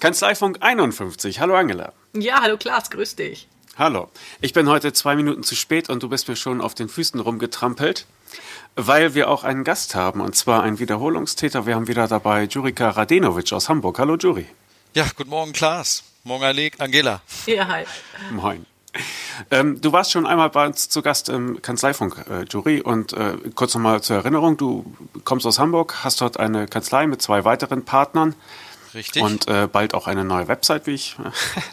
Kanzleifunk 51. Hallo Angela. Ja, hallo Klaas, grüß dich. Hallo. Ich bin heute zwei Minuten zu spät und du bist mir schon auf den Füßen rumgetrampelt, weil wir auch einen Gast haben und zwar einen Wiederholungstäter. Wir haben wieder dabei Jurika Radenovic aus Hamburg. Hallo Juri. Ja, guten Morgen Klaas. Morgen Angela. Ja, hi. Moin. Ähm, du warst schon einmal bei uns zu Gast im Kanzleifunk, äh, Jury. Und äh, kurz nochmal zur Erinnerung, du kommst aus Hamburg, hast dort eine Kanzlei mit zwei weiteren Partnern. Richtig. Und äh, bald auch eine neue Website, wie ich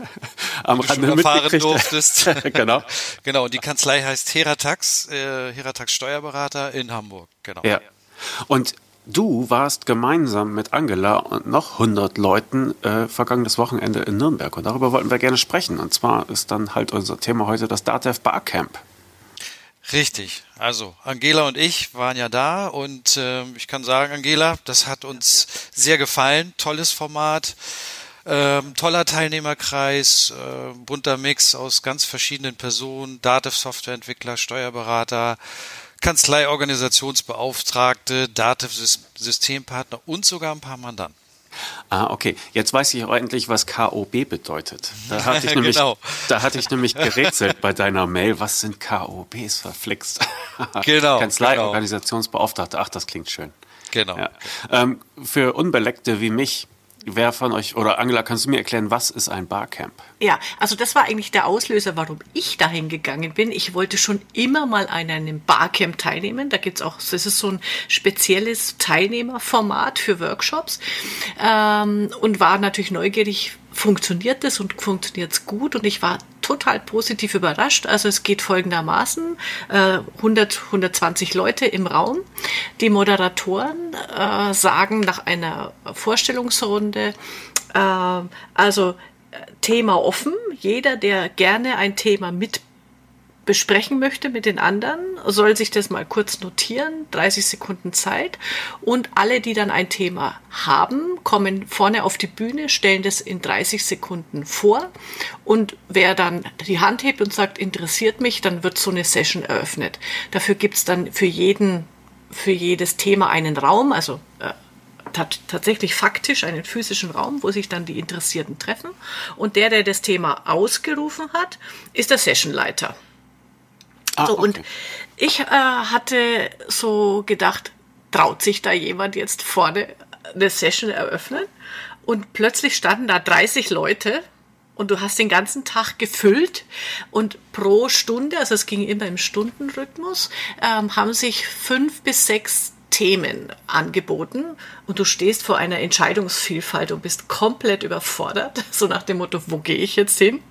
am Rande erfahren durftest. genau. genau, und die Kanzlei heißt Heratax, äh, Heratax Steuerberater in Hamburg. Genau. Ja. Und du warst gemeinsam mit Angela und noch 100 Leuten äh, vergangenes Wochenende in Nürnberg. Und darüber wollten wir gerne sprechen. Und zwar ist dann halt unser Thema heute das DATEV Barcamp. Richtig. Also Angela und ich waren ja da und äh, ich kann sagen, Angela, das hat uns sehr gefallen. Tolles Format, ähm, toller Teilnehmerkreis, äh, bunter Mix aus ganz verschiedenen Personen, Dativ Softwareentwickler, Steuerberater, Kanzlei, Organisationsbeauftragte, Dativ Systempartner und sogar ein paar Mandanten. Ah, okay. Jetzt weiß ich auch endlich, was KOB bedeutet. Da hatte ich nämlich, genau. da hatte ich nämlich gerätselt bei deiner Mail. Was sind KOBs? Verflixt. Genau. Kanzlei, genau. Organisationsbeauftragte. Ach, das klingt schön. Genau. Ja. Ähm, für Unbeleckte wie mich Wer von euch, oder Angela, kannst du mir erklären, was ist ein Barcamp? Ja, also das war eigentlich der Auslöser, warum ich dahin gegangen bin. Ich wollte schon immer mal an einem Barcamp teilnehmen. Da gibt's auch, das ist so ein spezielles Teilnehmerformat für Workshops. Ähm, und war natürlich neugierig, funktioniert das und funktioniert es gut. Und ich war total positiv überrascht. Also es geht folgendermaßen, äh, 100, 120 Leute im Raum. Die Moderatoren äh, sagen nach einer Vorstellungsrunde, äh, also äh, Thema offen. Jeder, der gerne ein Thema mit besprechen möchte mit den anderen, soll sich das mal kurz notieren, 30 Sekunden Zeit. Und alle, die dann ein Thema haben, kommen vorne auf die Bühne, stellen das in 30 Sekunden vor. Und wer dann die Hand hebt und sagt, interessiert mich, dann wird so eine Session eröffnet. Dafür gibt's dann für jeden, für jedes Thema einen Raum, also äh, tatsächlich faktisch einen physischen Raum, wo sich dann die Interessierten treffen. Und der, der das Thema ausgerufen hat, ist der Sessionleiter. Ah, so, okay. Und ich äh, hatte so gedacht, traut sich da jemand jetzt vorne eine Session eröffnen? Und plötzlich standen da 30 Leute und du hast den ganzen Tag gefüllt und pro Stunde, also es ging immer im Stundenrhythmus, ähm, haben sich fünf bis sechs Themen angeboten und du stehst vor einer Entscheidungsvielfalt und bist komplett überfordert, so nach dem Motto, wo gehe ich jetzt hin?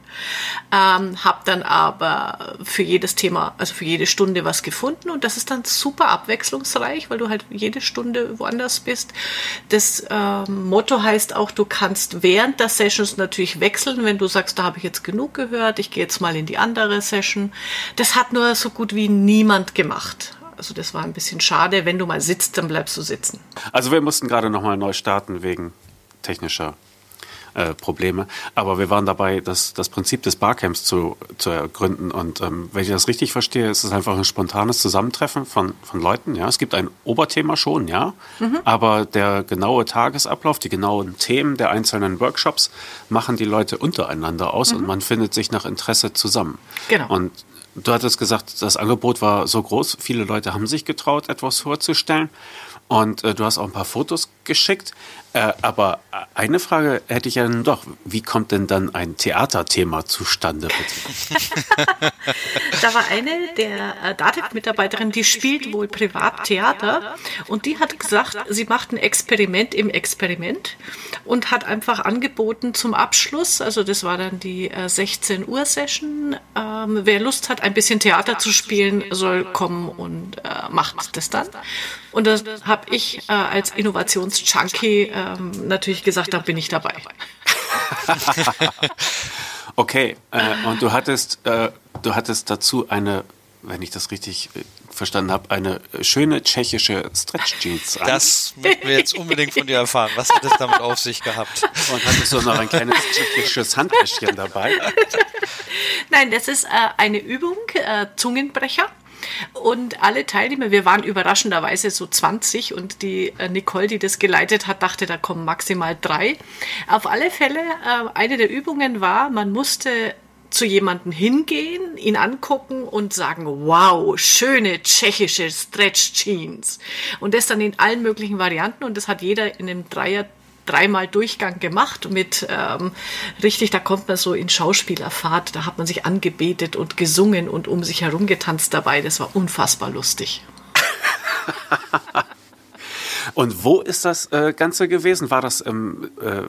Ähm, hab dann aber für jedes Thema, also für jede Stunde was gefunden und das ist dann super abwechslungsreich, weil du halt jede Stunde woanders bist. Das ähm, Motto heißt auch, du kannst während der Sessions natürlich wechseln, wenn du sagst, da habe ich jetzt genug gehört, ich gehe jetzt mal in die andere Session. Das hat nur so gut wie niemand gemacht. Also das war ein bisschen schade. Wenn du mal sitzt, dann bleibst du sitzen. Also wir mussten gerade nochmal neu starten wegen technischer äh, Probleme. Aber wir waren dabei, das, das Prinzip des Barcamps zu, zu ergründen. Und ähm, wenn ich das richtig verstehe, ist es einfach ein spontanes Zusammentreffen von, von Leuten. Ja, es gibt ein Oberthema schon, ja. Mhm. Aber der genaue Tagesablauf, die genauen Themen der einzelnen Workshops machen die Leute untereinander aus mhm. und man findet sich nach Interesse zusammen. Genau. Und Du hattest gesagt, das Angebot war so groß, viele Leute haben sich getraut, etwas vorzustellen. Und äh, du hast auch ein paar Fotos geschickt. Äh, aber eine Frage hätte ich ja dann doch. Wie kommt denn dann ein Theaterthema zustande? da war eine der äh, Dativ-Mitarbeiterinnen, die spielt wohl Privattheater. Und die hat gesagt, sie macht ein Experiment im Experiment und hat einfach angeboten zum Abschluss, also das war dann die äh, 16 Uhr Session, ähm, wer Lust hat, ein bisschen Theater zu spielen, soll kommen und äh, macht das dann. Und das habe ich äh, als Innovations-Junkie ähm, natürlich gesagt, da bin ich dabei. okay, äh, und du hattest, äh, du hattest dazu eine, wenn ich das richtig äh, verstanden habe, eine schöne tschechische Stretch-Jeans an. Das möchten wir jetzt unbedingt von dir erfahren. Was hat es damit auf sich gehabt? Und hattest du noch ein kleines tschechisches Handtäschchen dabei? Nein, das ist äh, eine Übung, äh, Zungenbrecher. Und alle Teilnehmer, wir waren überraschenderweise so 20 und die äh, Nicole, die das geleitet hat, dachte, da kommen maximal drei. Auf alle Fälle, äh, eine der Übungen war, man musste zu jemandem hingehen, ihn angucken und sagen, wow, schöne tschechische Stretch Jeans. Und das dann in allen möglichen Varianten und das hat jeder in einem Dreier dreimal Durchgang gemacht mit ähm, richtig, da kommt man so in Schauspielerfahrt, da hat man sich angebetet und gesungen und um sich herum getanzt dabei. Das war unfassbar lustig. und wo ist das äh, Ganze gewesen? War das im äh,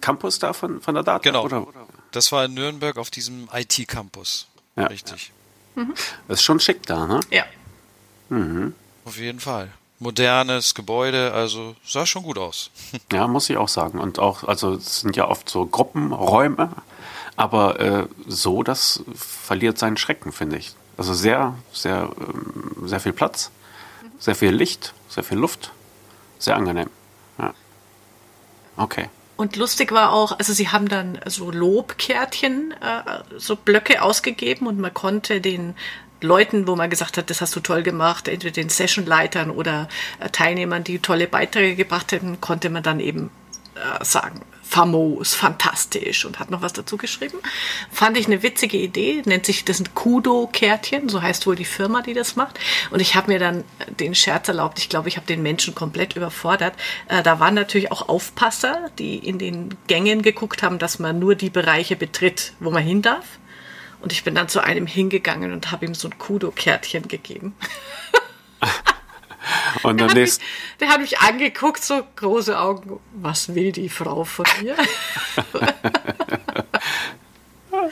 Campus da von, von der Data? Genau. Oder? Das war in Nürnberg auf diesem IT-Campus. Ja. Richtig. Mhm. Das ist schon schick da, ne? Ja. Mhm. Auf jeden Fall modernes Gebäude, also sah schon gut aus. Ja, muss ich auch sagen. Und auch, also es sind ja oft so Gruppenräume, aber äh, so, das verliert seinen Schrecken, finde ich. Also sehr, sehr, ähm, sehr viel Platz, sehr viel Licht, sehr viel Luft, sehr angenehm. Ja. Okay. Und lustig war auch, also sie haben dann so Lobkärtchen, äh, so Blöcke ausgegeben und man konnte den Leuten, wo man gesagt hat, das hast du toll gemacht, entweder den Sessionleitern oder äh, Teilnehmern, die tolle Beiträge gebracht hätten, konnte man dann eben äh, sagen, famos, fantastisch und hat noch was dazu geschrieben. Fand ich eine witzige Idee, nennt sich das ein Kudo-Kärtchen, so heißt wohl die Firma, die das macht. Und ich habe mir dann den Scherz erlaubt, ich glaube, ich habe den Menschen komplett überfordert. Äh, da waren natürlich auch Aufpasser, die in den Gängen geguckt haben, dass man nur die Bereiche betritt, wo man hin darf. Und ich bin dann zu einem hingegangen und habe ihm so ein Kudo-Kärtchen gegeben. und der, hat mich, der hat mich angeguckt, so große Augen. Was will die Frau von mir?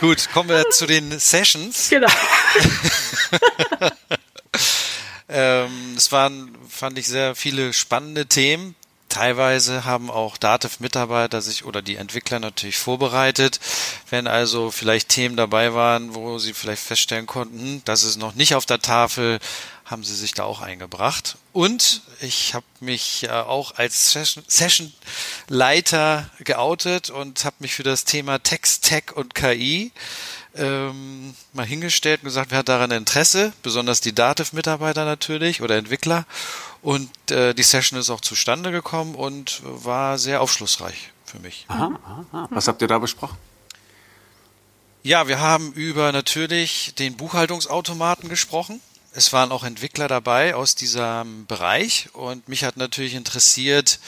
Gut, kommen wir zu den Sessions. Genau. ähm, es waren, fand ich, sehr viele spannende Themen. Teilweise haben auch Dativ-Mitarbeiter sich oder die Entwickler natürlich vorbereitet. Wenn also vielleicht Themen dabei waren, wo sie vielleicht feststellen konnten, hm, das ist noch nicht auf der Tafel, haben sie sich da auch eingebracht. Und ich habe mich äh, auch als Session-Leiter geoutet und habe mich für das Thema Text, Tech und KI ähm, mal hingestellt und gesagt, wer hat daran Interesse, besonders die Dativ-Mitarbeiter natürlich oder Entwickler. Und äh, die Session ist auch zustande gekommen und war sehr aufschlussreich für mich. Aha, aha. Was habt ihr da besprochen? Ja, wir haben über natürlich den Buchhaltungsautomaten gesprochen. Es waren auch Entwickler dabei aus diesem Bereich und mich hat natürlich interessiert,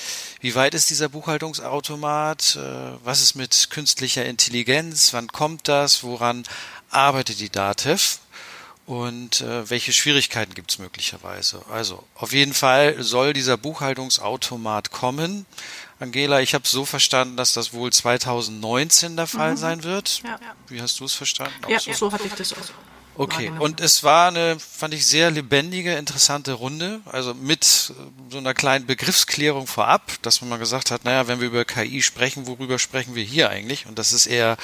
wie weit ist dieser Buchhaltungsautomat, äh, was ist mit künstlicher Intelligenz, wann kommt das, woran arbeitet die DATEV? Und äh, welche Schwierigkeiten gibt es möglicherweise. Also auf jeden Fall soll dieser Buchhaltungsautomat kommen. Angela, ich habe so verstanden, dass das wohl 2019 der Fall mhm. sein wird. Ja. Wie hast du es verstanden? ja, so? so hatte ich das auch. Okay, und es war eine, fand ich, sehr lebendige, interessante Runde, also mit so einer kleinen Begriffsklärung vorab, dass man mal gesagt hat, naja, wenn wir über KI sprechen, worüber sprechen wir hier eigentlich? Und das ist eher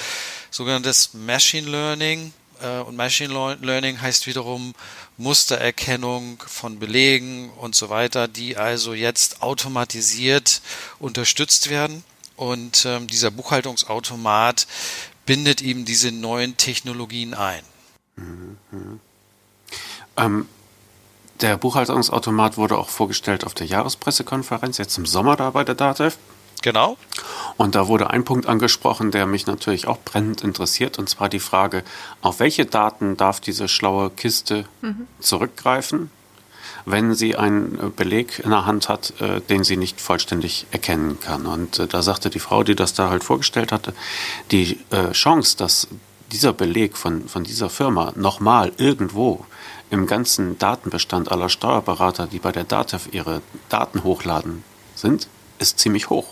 sogenanntes Machine Learning, äh, und Machine Learning heißt wiederum Mustererkennung von Belegen und so weiter, die also jetzt automatisiert unterstützt werden. Und ähm, dieser Buchhaltungsautomat bindet eben diese neuen Technologien ein. Mhm. Ähm, der Buchhaltungsautomat wurde auch vorgestellt auf der Jahrespressekonferenz, jetzt im Sommer da bei der DATEV. Genau. Und da wurde ein Punkt angesprochen, der mich natürlich auch brennend interessiert, und zwar die Frage, auf welche Daten darf diese schlaue Kiste mhm. zurückgreifen, wenn sie einen Beleg in der Hand hat, äh, den sie nicht vollständig erkennen kann. Und äh, da sagte die Frau, die das da halt vorgestellt hatte, die äh, Chance, dass dieser Beleg von, von dieser Firma nochmal irgendwo im ganzen Datenbestand aller Steuerberater, die bei der DATEV ihre Daten hochladen, sind, ist ziemlich hoch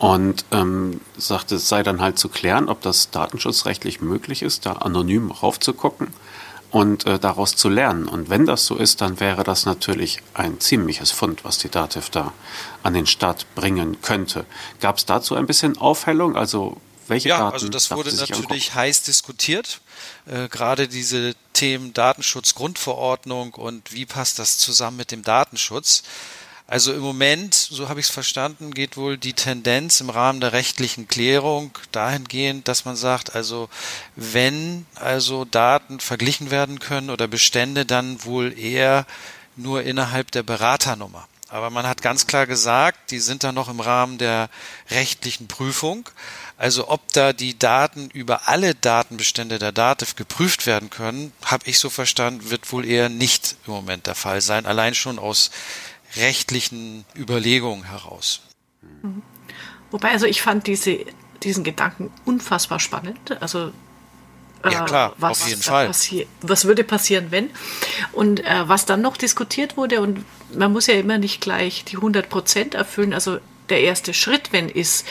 und ähm, sagte, es sei dann halt zu klären, ob das datenschutzrechtlich möglich ist, da anonym raufzugucken und äh, daraus zu lernen. Und wenn das so ist, dann wäre das natürlich ein ziemliches Fund, was die DATEV da an den Start bringen könnte. Gab es dazu ein bisschen Aufhellung? Also welche ja, Daten? also das wurde natürlich heiß diskutiert. Äh, gerade diese Themen Datenschutzgrundverordnung und wie passt das zusammen mit dem Datenschutz. Also im Moment, so habe ich es verstanden, geht wohl die Tendenz im Rahmen der rechtlichen Klärung dahingehend, dass man sagt, also wenn also Daten verglichen werden können oder Bestände, dann wohl eher nur innerhalb der Beraternummer. Aber man hat ganz klar gesagt, die sind da noch im Rahmen der rechtlichen Prüfung. Also ob da die Daten über alle Datenbestände der Dativ geprüft werden können, habe ich so verstanden, wird wohl eher nicht im Moment der Fall sein. Allein schon aus rechtlichen Überlegungen heraus. Mhm. Wobei, also ich fand diese, diesen Gedanken unfassbar spannend. Also ja, klar, was, auf jeden Fall. was würde passieren, wenn? Und äh, was dann noch diskutiert wurde, und man muss ja immer nicht gleich die 100 Prozent erfüllen. Also der erste Schritt, wenn ist,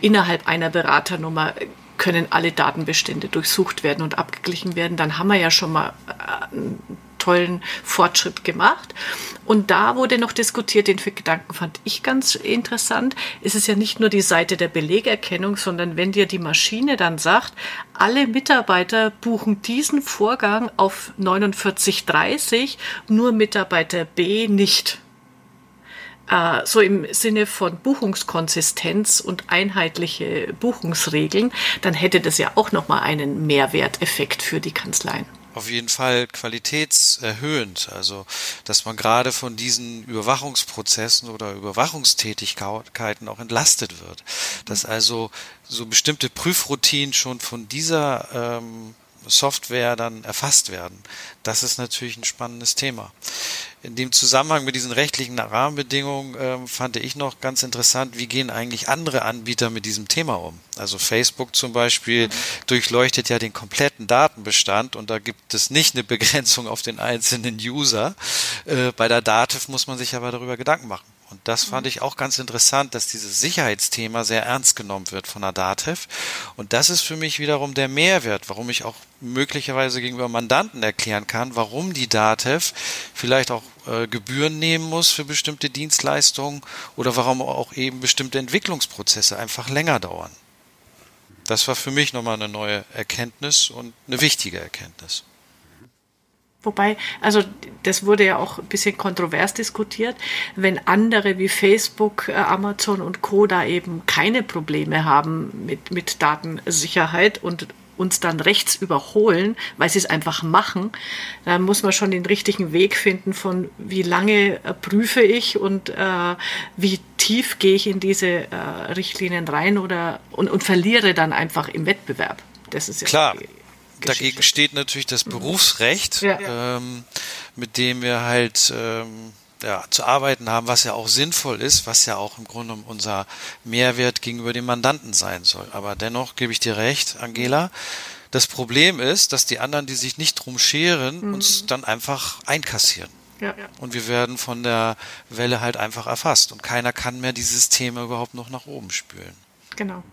innerhalb einer Beraternummer können alle Datenbestände durchsucht werden und abgeglichen werden, dann haben wir ja schon mal äh, tollen Fortschritt gemacht. Und da wurde noch diskutiert, den Gedanken fand ich ganz interessant. Es ist ja nicht nur die Seite der Belegerkennung, sondern wenn dir die Maschine dann sagt, alle Mitarbeiter buchen diesen Vorgang auf 4930, nur Mitarbeiter B nicht äh, so im Sinne von Buchungskonsistenz und einheitliche Buchungsregeln, dann hätte das ja auch nochmal einen Mehrwerteffekt für die Kanzleien auf jeden Fall qualitätserhöhend. Also, dass man gerade von diesen Überwachungsprozessen oder Überwachungstätigkeiten auch entlastet wird. Dass also so bestimmte Prüfroutinen schon von dieser ähm, Software dann erfasst werden. Das ist natürlich ein spannendes Thema. In dem Zusammenhang mit diesen rechtlichen Rahmenbedingungen äh, fand ich noch ganz interessant, wie gehen eigentlich andere Anbieter mit diesem Thema um? Also Facebook zum Beispiel durchleuchtet ja den kompletten Datenbestand und da gibt es nicht eine Begrenzung auf den einzelnen User. Äh, bei der Dativ muss man sich aber darüber Gedanken machen. Und das fand ich auch ganz interessant, dass dieses Sicherheitsthema sehr ernst genommen wird von der DATEV. Und das ist für mich wiederum der Mehrwert, warum ich auch möglicherweise gegenüber Mandanten erklären kann, warum die DATEV vielleicht auch äh, Gebühren nehmen muss für bestimmte Dienstleistungen oder warum auch eben bestimmte Entwicklungsprozesse einfach länger dauern. Das war für mich nochmal eine neue Erkenntnis und eine wichtige Erkenntnis. Wobei, also das wurde ja auch ein bisschen kontrovers diskutiert, wenn andere wie Facebook, äh, Amazon und Co. da eben keine Probleme haben mit, mit Datensicherheit und uns dann rechts überholen, weil sie es einfach machen, dann muss man schon den richtigen Weg finden von wie lange äh, prüfe ich und äh, wie tief gehe ich in diese äh, Richtlinien rein oder und, und verliere dann einfach im Wettbewerb. Das ist ja klar. Dagegen steht natürlich das mhm. Berufsrecht, ja. ähm, mit dem wir halt ähm, ja, zu arbeiten haben, was ja auch sinnvoll ist, was ja auch im Grunde unser Mehrwert gegenüber dem Mandanten sein soll. Aber dennoch gebe ich dir recht, Angela. Das Problem ist, dass die anderen, die sich nicht drum scheren, mhm. uns dann einfach einkassieren. Ja. Und wir werden von der Welle halt einfach erfasst. Und keiner kann mehr dieses Thema überhaupt noch nach oben spülen. Genau.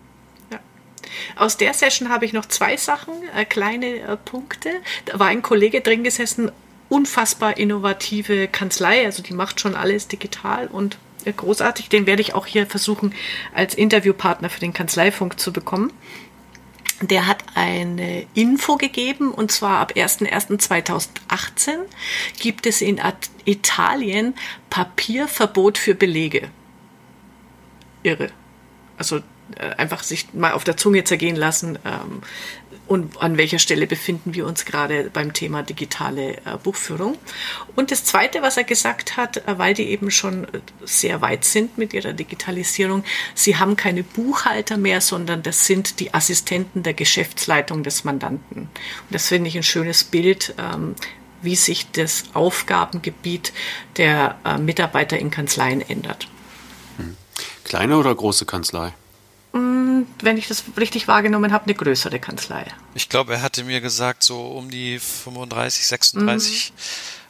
Aus der Session habe ich noch zwei Sachen, äh, kleine äh, Punkte. Da war ein Kollege drin gesessen, unfassbar innovative Kanzlei, also die macht schon alles digital und äh, großartig. Den werde ich auch hier versuchen, als Interviewpartner für den Kanzleifunk zu bekommen. Der hat eine Info gegeben und zwar ab 01.01.2018 gibt es in Italien Papierverbot für Belege. Irre. Also einfach sich mal auf der Zunge zergehen lassen. Ähm, und an welcher Stelle befinden wir uns gerade beim Thema digitale äh, Buchführung. Und das Zweite, was er gesagt hat, äh, weil die eben schon sehr weit sind mit ihrer Digitalisierung, sie haben keine Buchhalter mehr, sondern das sind die Assistenten der Geschäftsleitung des Mandanten. Und das finde ich ein schönes Bild, ähm, wie sich das Aufgabengebiet der Mitarbeiter in Kanzleien ändert. Hm. Kleine oder große Kanzlei? Mm, wenn ich das richtig wahrgenommen habe, eine größere Kanzlei. Ich glaube, er hatte mir gesagt, so um die 35, 36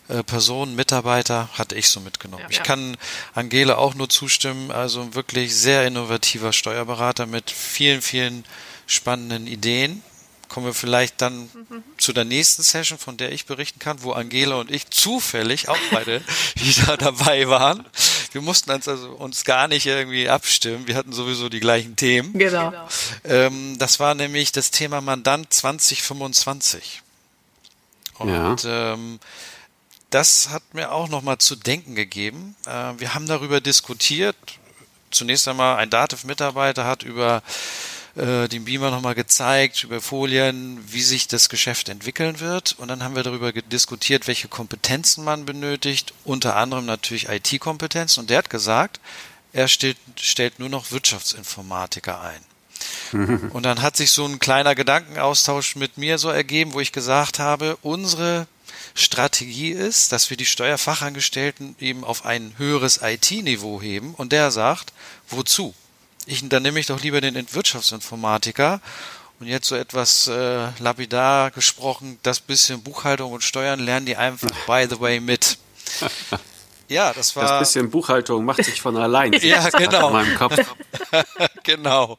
mhm. äh, Personen, Mitarbeiter, hatte ich so mitgenommen. Ja, ich ja. kann Angela auch nur zustimmen, also ein wirklich sehr innovativer Steuerberater mit vielen, vielen spannenden Ideen kommen wir vielleicht dann mhm. zu der nächsten Session, von der ich berichten kann, wo Angela und ich zufällig auch beide wieder dabei waren. Wir mussten uns also uns gar nicht irgendwie abstimmen. Wir hatten sowieso die gleichen Themen. Genau. Ähm, das war nämlich das Thema Mandant 2025. Und ja. ähm, das hat mir auch nochmal zu denken gegeben. Äh, wir haben darüber diskutiert. Zunächst einmal ein Dativ-Mitarbeiter hat über äh, den Beamer nochmal gezeigt, über Folien, wie sich das Geschäft entwickeln wird. Und dann haben wir darüber diskutiert, welche Kompetenzen man benötigt, unter anderem natürlich IT-Kompetenzen. Und der hat gesagt, er stellt, stellt nur noch Wirtschaftsinformatiker ein. Und dann hat sich so ein kleiner Gedankenaustausch mit mir so ergeben, wo ich gesagt habe, unsere Strategie ist, dass wir die Steuerfachangestellten eben auf ein höheres IT-Niveau heben. Und der sagt, wozu? Ich, dann nehme ich doch lieber den Wirtschaftsinformatiker und jetzt so etwas äh, lapidar gesprochen, das bisschen Buchhaltung und Steuern lernen die einfach by the way mit. Ja, das war. Das bisschen Buchhaltung macht sich von allein. ja, genau. In meinem Kopf. genau.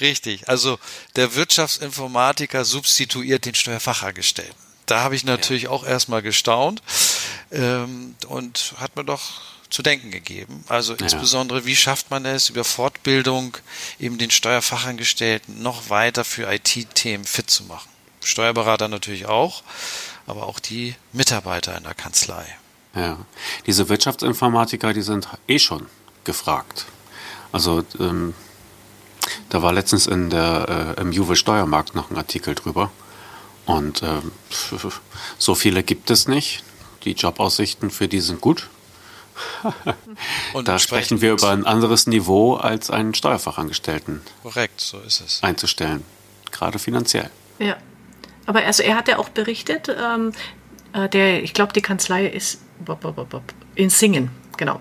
Richtig. Also der Wirtschaftsinformatiker substituiert den Steuerfachangestellten. Da habe ich natürlich ja. auch erstmal gestaunt ähm, und hat mir doch zu denken gegeben. Also ja. insbesondere, wie schafft man es über Fortbildung eben den Steuerfachangestellten noch weiter für IT-Themen fit zu machen? Steuerberater natürlich auch, aber auch die Mitarbeiter in der Kanzlei. Ja, diese Wirtschaftsinformatiker, die sind eh schon gefragt. Also ähm, da war letztens in der, äh, im Juve Steuermarkt noch ein Artikel drüber. Und ähm, so viele gibt es nicht. Die Jobaussichten für die sind gut. Und da sprechen wir über ein anderes Niveau als einen Steuerfachangestellten. Korrekt, so ist es. Einzustellen, gerade finanziell. Ja, aber also er hat ja auch berichtet, ähm, äh, der, ich glaube, die Kanzlei ist in Singen, genau.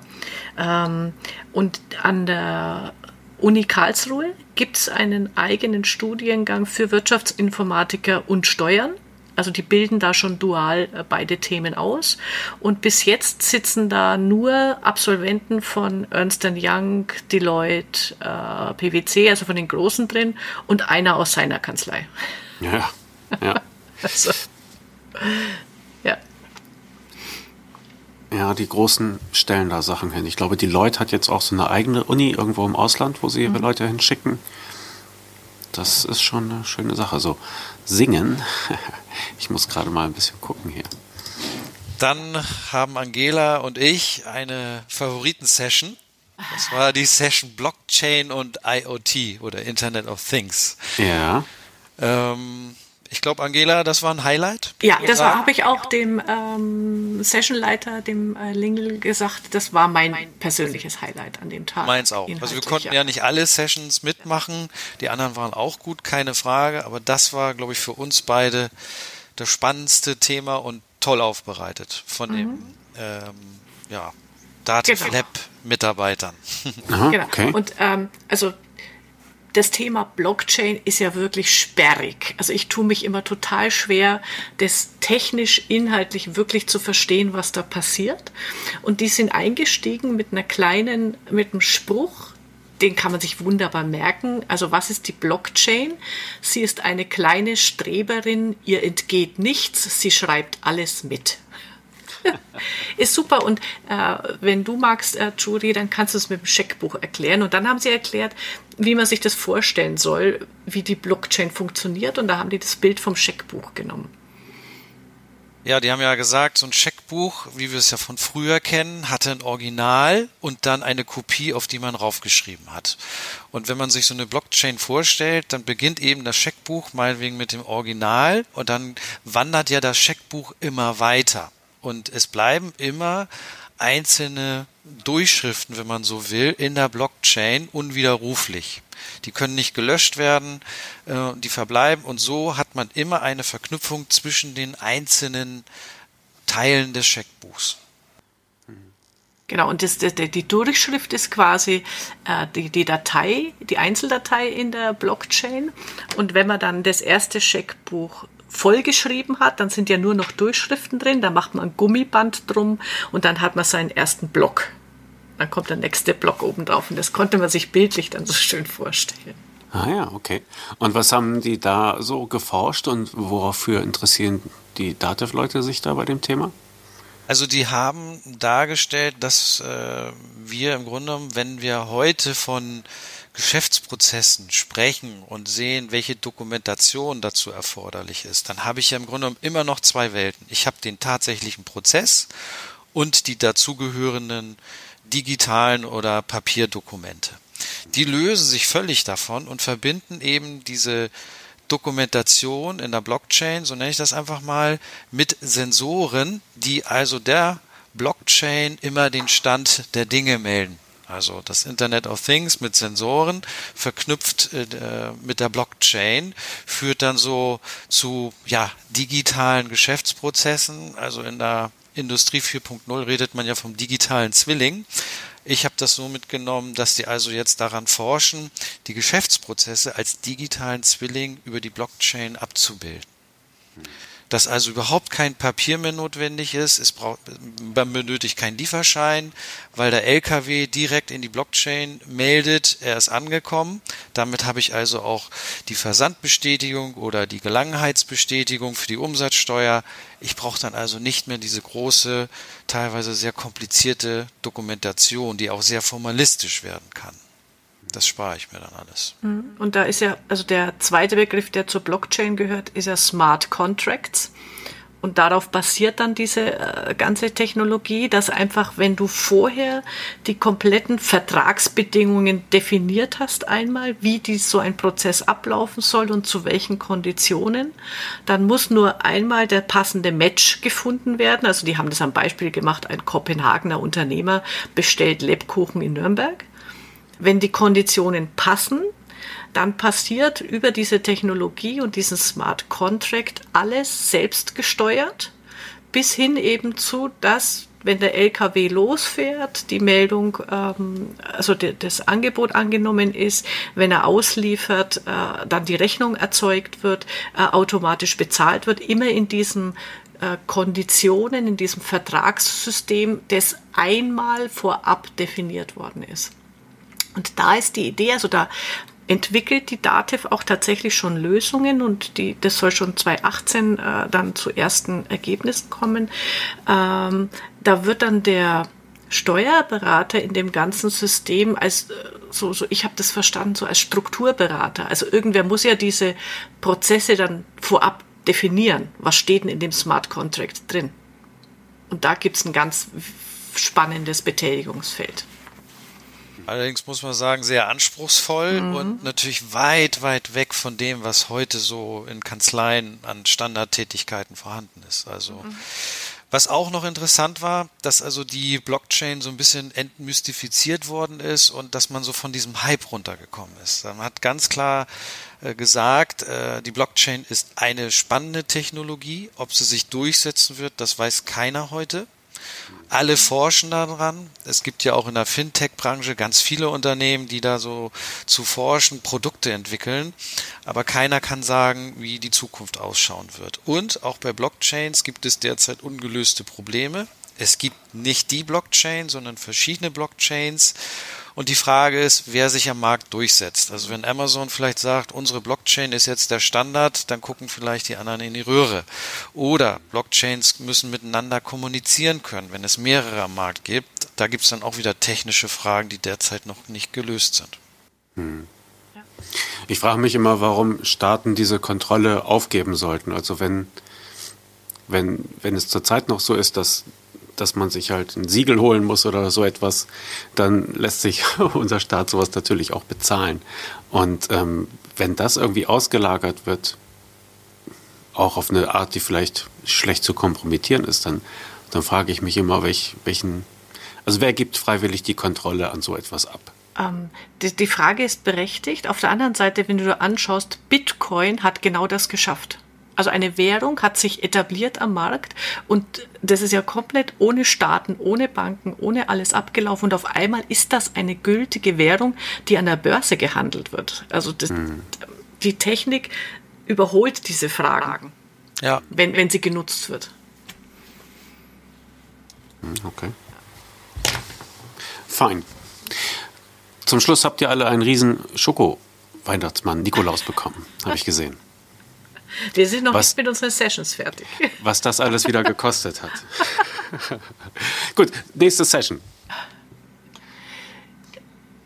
Ähm, und an der Uni Karlsruhe gibt es einen eigenen Studiengang für Wirtschaftsinformatiker und Steuern. Also die bilden da schon dual äh, beide Themen aus. Und bis jetzt sitzen da nur Absolventen von Ernst Young, Deloitte, äh, PwC, also von den Großen drin und einer aus seiner Kanzlei. Ja, ja. also, ja. Ja, die Großen stellen da Sachen hin. Ich glaube, die Leute hat jetzt auch so eine eigene Uni irgendwo im Ausland, wo sie ihre mhm. Leute hinschicken. Das ist schon eine schöne Sache. So, singen. Ich muss gerade mal ein bisschen gucken hier. Dann haben Angela und ich eine Favoriten-Session. Das war die Session Blockchain und IoT oder Internet of Things. Ja. Ähm, ich glaube, Angela, das war ein Highlight. Ja, das habe ich auch dem ähm, Sessionleiter, dem äh, Lingel, gesagt. Das war mein persönliches Highlight an dem Tag. Meins auch. Also wir konnten ja. ja nicht alle Sessions mitmachen. Die anderen waren auch gut, keine Frage. Aber das war, glaube ich, für uns beide das spannendste Thema und toll aufbereitet von mhm. dem ähm, ja, Dativ genau. Lab Mitarbeitern. genau. Okay. Und ähm, also das Thema Blockchain ist ja wirklich sperrig. Also ich tue mich immer total schwer, das technisch, inhaltlich wirklich zu verstehen, was da passiert. Und die sind eingestiegen mit einer kleinen, mit einem Spruch, den kann man sich wunderbar merken. Also was ist die Blockchain? Sie ist eine kleine Streberin, ihr entgeht nichts, sie schreibt alles mit. ist super. Und äh, wenn du magst, äh, Jury, dann kannst du es mit dem Scheckbuch erklären. Und dann haben sie erklärt, wie man sich das vorstellen soll, wie die Blockchain funktioniert. Und da haben die das Bild vom Scheckbuch genommen. Ja, die haben ja gesagt, so ein Scheckbuch, wie wir es ja von früher kennen, hatte ein Original und dann eine Kopie, auf die man raufgeschrieben hat. Und wenn man sich so eine Blockchain vorstellt, dann beginnt eben das Scheckbuch meinetwegen mit dem Original und dann wandert ja das Scheckbuch immer weiter. Und es bleiben immer einzelne Durchschriften, wenn man so will, in der Blockchain unwiderruflich. Die können nicht gelöscht werden, äh, die verbleiben und so hat man immer eine Verknüpfung zwischen den einzelnen Teilen des Scheckbuchs. Genau, und das, das, die Durchschrift ist quasi äh, die, die Datei, die Einzeldatei in der Blockchain. Und wenn man dann das erste Scheckbuch vollgeschrieben hat, dann sind ja nur noch Durchschriften drin, da macht man ein Gummiband drum und dann hat man seinen ersten Block. Dann kommt der nächste Block oben drauf und das konnte man sich bildlich dann so schön vorstellen. Ah ja, okay. Und was haben die da so geforscht und wofür interessieren die Dativ-Leute sich da bei dem Thema? Also die haben dargestellt, dass äh, wir im Grunde genommen, wenn wir heute von Geschäftsprozessen sprechen und sehen, welche Dokumentation dazu erforderlich ist, dann habe ich ja im Grunde genommen immer noch zwei Welten. Ich habe den tatsächlichen Prozess und die dazugehörenden digitalen oder Papierdokumente. Die lösen sich völlig davon und verbinden eben diese Dokumentation in der Blockchain, so nenne ich das einfach mal, mit Sensoren, die also der Blockchain immer den Stand der Dinge melden. Also das Internet of Things mit Sensoren verknüpft äh, mit der Blockchain führt dann so zu ja digitalen Geschäftsprozessen. Also in der Industrie 4.0 redet man ja vom digitalen Zwilling. Ich habe das so mitgenommen, dass die also jetzt daran forschen, die Geschäftsprozesse als digitalen Zwilling über die Blockchain abzubilden. Dass also überhaupt kein Papier mehr notwendig ist. Es braucht, man benötigt keinen Lieferschein, weil der LKW direkt in die Blockchain meldet, er ist angekommen. Damit habe ich also auch die Versandbestätigung oder die Gelangenheitsbestätigung für die Umsatzsteuer. Ich brauche dann also nicht mehr diese große, teilweise sehr komplizierte Dokumentation, die auch sehr formalistisch werden kann. Das spare ich mir dann alles. Mhm. Und da ist ja, also der zweite Begriff, der zur Blockchain gehört, ist ja Smart Contracts. Und darauf basiert dann diese äh, ganze Technologie, dass einfach, wenn du vorher die kompletten Vertragsbedingungen definiert hast, einmal, wie die, so ein Prozess ablaufen soll und zu welchen Konditionen, dann muss nur einmal der passende Match gefunden werden. Also die haben das am Beispiel gemacht, ein Kopenhagener Unternehmer bestellt Lebkuchen in Nürnberg. Wenn die Konditionen passen, dann passiert über diese Technologie und diesen Smart Contract alles selbst gesteuert, bis hin eben zu, dass wenn der LKW losfährt, die Meldung, ähm, also de, das Angebot angenommen ist, wenn er ausliefert, äh, dann die Rechnung erzeugt wird, äh, automatisch bezahlt wird, immer in diesem äh, Konditionen, in diesem Vertragssystem, das einmal vorab definiert worden ist. Und da ist die Idee, also da entwickelt die DATEV auch tatsächlich schon Lösungen und die, das soll schon 2018 äh, dann zu ersten Ergebnissen kommen. Ähm, da wird dann der Steuerberater in dem ganzen System als äh, so, so ich habe das verstanden, so als Strukturberater. Also irgendwer muss ja diese Prozesse dann vorab definieren. Was steht denn in dem Smart Contract drin? Und da gibt es ein ganz spannendes Betätigungsfeld. Allerdings muss man sagen, sehr anspruchsvoll mhm. und natürlich weit, weit weg von dem, was heute so in Kanzleien an Standardtätigkeiten vorhanden ist. Also mhm. Was auch noch interessant war, dass also die Blockchain so ein bisschen entmystifiziert worden ist und dass man so von diesem Hype runtergekommen ist. Man hat ganz klar äh, gesagt, äh, die Blockchain ist eine spannende Technologie. Ob sie sich durchsetzen wird, das weiß keiner heute. Alle forschen daran. Es gibt ja auch in der Fintech-Branche ganz viele Unternehmen, die da so zu forschen, Produkte entwickeln. Aber keiner kann sagen, wie die Zukunft ausschauen wird. Und auch bei Blockchains gibt es derzeit ungelöste Probleme. Es gibt nicht die Blockchain, sondern verschiedene Blockchains. Und die Frage ist, wer sich am Markt durchsetzt. Also wenn Amazon vielleicht sagt, unsere Blockchain ist jetzt der Standard, dann gucken vielleicht die anderen in die Röhre. Oder Blockchains müssen miteinander kommunizieren können, wenn es mehrere am Markt gibt. Da gibt es dann auch wieder technische Fragen, die derzeit noch nicht gelöst sind. Hm. Ich frage mich immer, warum Staaten diese Kontrolle aufgeben sollten. Also wenn, wenn, wenn es zurzeit noch so ist, dass dass man sich halt ein Siegel holen muss oder so etwas, dann lässt sich unser Staat sowas natürlich auch bezahlen. Und ähm, wenn das irgendwie ausgelagert wird, auch auf eine Art, die vielleicht schlecht zu kompromittieren ist, dann, dann frage ich mich immer, welch, welchen, also wer gibt freiwillig die Kontrolle an so etwas ab? Ähm, die, die Frage ist berechtigt. Auf der anderen Seite, wenn du anschaust, Bitcoin hat genau das geschafft. Also eine Währung hat sich etabliert am Markt und das ist ja komplett ohne Staaten, ohne Banken, ohne alles abgelaufen und auf einmal ist das eine gültige Währung, die an der Börse gehandelt wird. Also das, mhm. die Technik überholt diese Fragen, ja. wenn, wenn sie genutzt wird. Hm, okay. Fein. Zum Schluss habt ihr alle einen riesen Schoko-Weihnachtsmann Nikolaus bekommen, habe ich gesehen. Wir sind noch was, nicht mit unseren Sessions fertig. Was das alles wieder gekostet hat. Gut, nächste Session.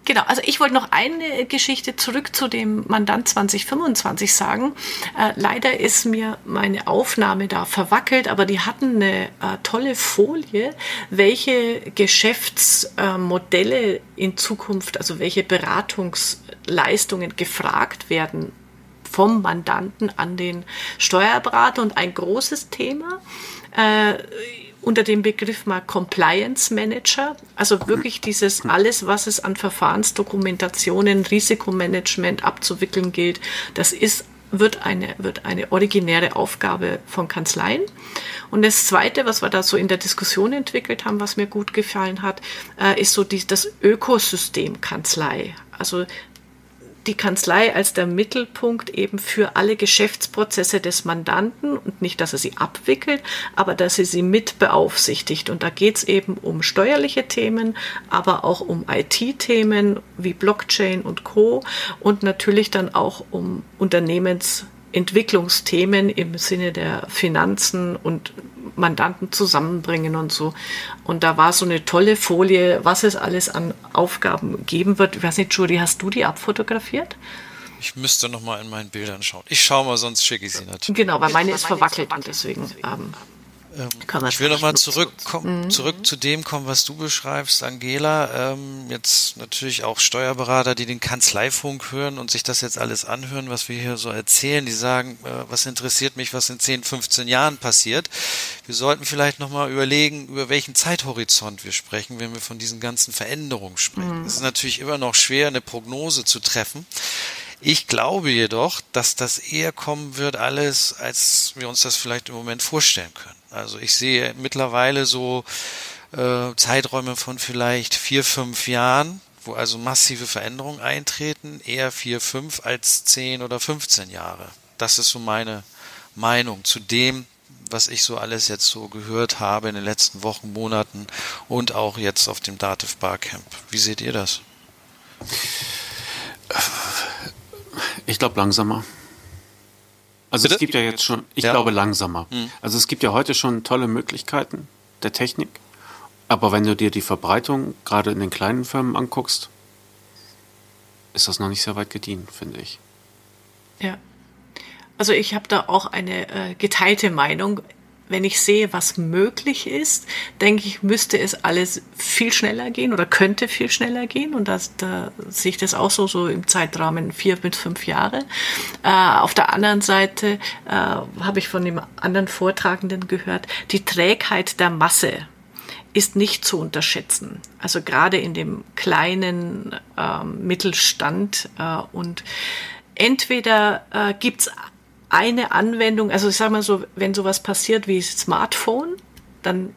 Genau, also ich wollte noch eine Geschichte zurück zu dem Mandant 2025 sagen. Äh, leider ist mir meine Aufnahme da verwackelt, aber die hatten eine äh, tolle Folie, welche Geschäftsmodelle äh, in Zukunft, also welche Beratungsleistungen gefragt werden vom Mandanten an den Steuerberater. Und ein großes Thema äh, unter dem Begriff mal Compliance Manager, also wirklich dieses alles, was es an Verfahrensdokumentationen, Risikomanagement abzuwickeln gilt, das ist wird eine, wird eine originäre Aufgabe von Kanzleien. Und das Zweite, was wir da so in der Diskussion entwickelt haben, was mir gut gefallen hat, äh, ist so die, das Ökosystem Kanzlei. Also die Kanzlei als der Mittelpunkt eben für alle Geschäftsprozesse des Mandanten und nicht, dass er sie abwickelt, aber dass er sie mit beaufsichtigt. Und da geht es eben um steuerliche Themen, aber auch um IT-Themen wie Blockchain und Co. und natürlich dann auch um Unternehmensentwicklungsthemen im Sinne der Finanzen und Mandanten zusammenbringen und so. Und da war so eine tolle Folie, was es alles an Aufgaben geben wird. Ich weiß nicht, Judy, hast du die abfotografiert? Ich müsste noch mal in meinen Bildern schauen. Ich schaue mal, sonst schicke ich sie natürlich. Genau, weil meine ist verwackelt und deswegen ähm, ähm, ich will nochmal zurückkommen, mhm. zurück zu dem kommen, was du beschreibst, Angela. Ähm, jetzt natürlich auch Steuerberater, die den Kanzleifunk hören und sich das jetzt alles anhören, was wir hier so erzählen. Die sagen, äh, was interessiert mich, was in 10, 15 Jahren passiert. Wir sollten vielleicht nochmal überlegen, über welchen Zeithorizont wir sprechen, wenn wir von diesen ganzen Veränderungen sprechen. Mhm. Es ist natürlich immer noch schwer, eine Prognose zu treffen. Ich glaube jedoch, dass das eher kommen wird alles, als wir uns das vielleicht im Moment vorstellen können. Also ich sehe mittlerweile so äh, Zeiträume von vielleicht vier, fünf Jahren, wo also massive Veränderungen eintreten, eher vier, fünf als zehn oder 15 Jahre. Das ist so meine Meinung zu dem, was ich so alles jetzt so gehört habe in den letzten Wochen, Monaten und auch jetzt auf dem Dativ Barcamp. Wie seht ihr das? Ich glaube langsamer. Also Bitte? es gibt ja jetzt schon, ich ja. glaube langsamer. Hm. Also es gibt ja heute schon tolle Möglichkeiten der Technik, aber wenn du dir die Verbreitung gerade in den kleinen Firmen anguckst, ist das noch nicht sehr weit gediehen, finde ich. Ja. Also ich habe da auch eine äh, geteilte Meinung wenn ich sehe, was möglich ist, denke ich, müsste es alles viel schneller gehen oder könnte viel schneller gehen. Und das, da sehe ich das auch so, so im Zeitrahmen vier bis fünf Jahre. Äh, auf der anderen Seite äh, habe ich von dem anderen Vortragenden gehört, die Trägheit der Masse ist nicht zu unterschätzen. Also gerade in dem kleinen äh, Mittelstand und entweder äh, gibt es eine Anwendung, also ich sage mal so, wenn sowas passiert wie Smartphone, dann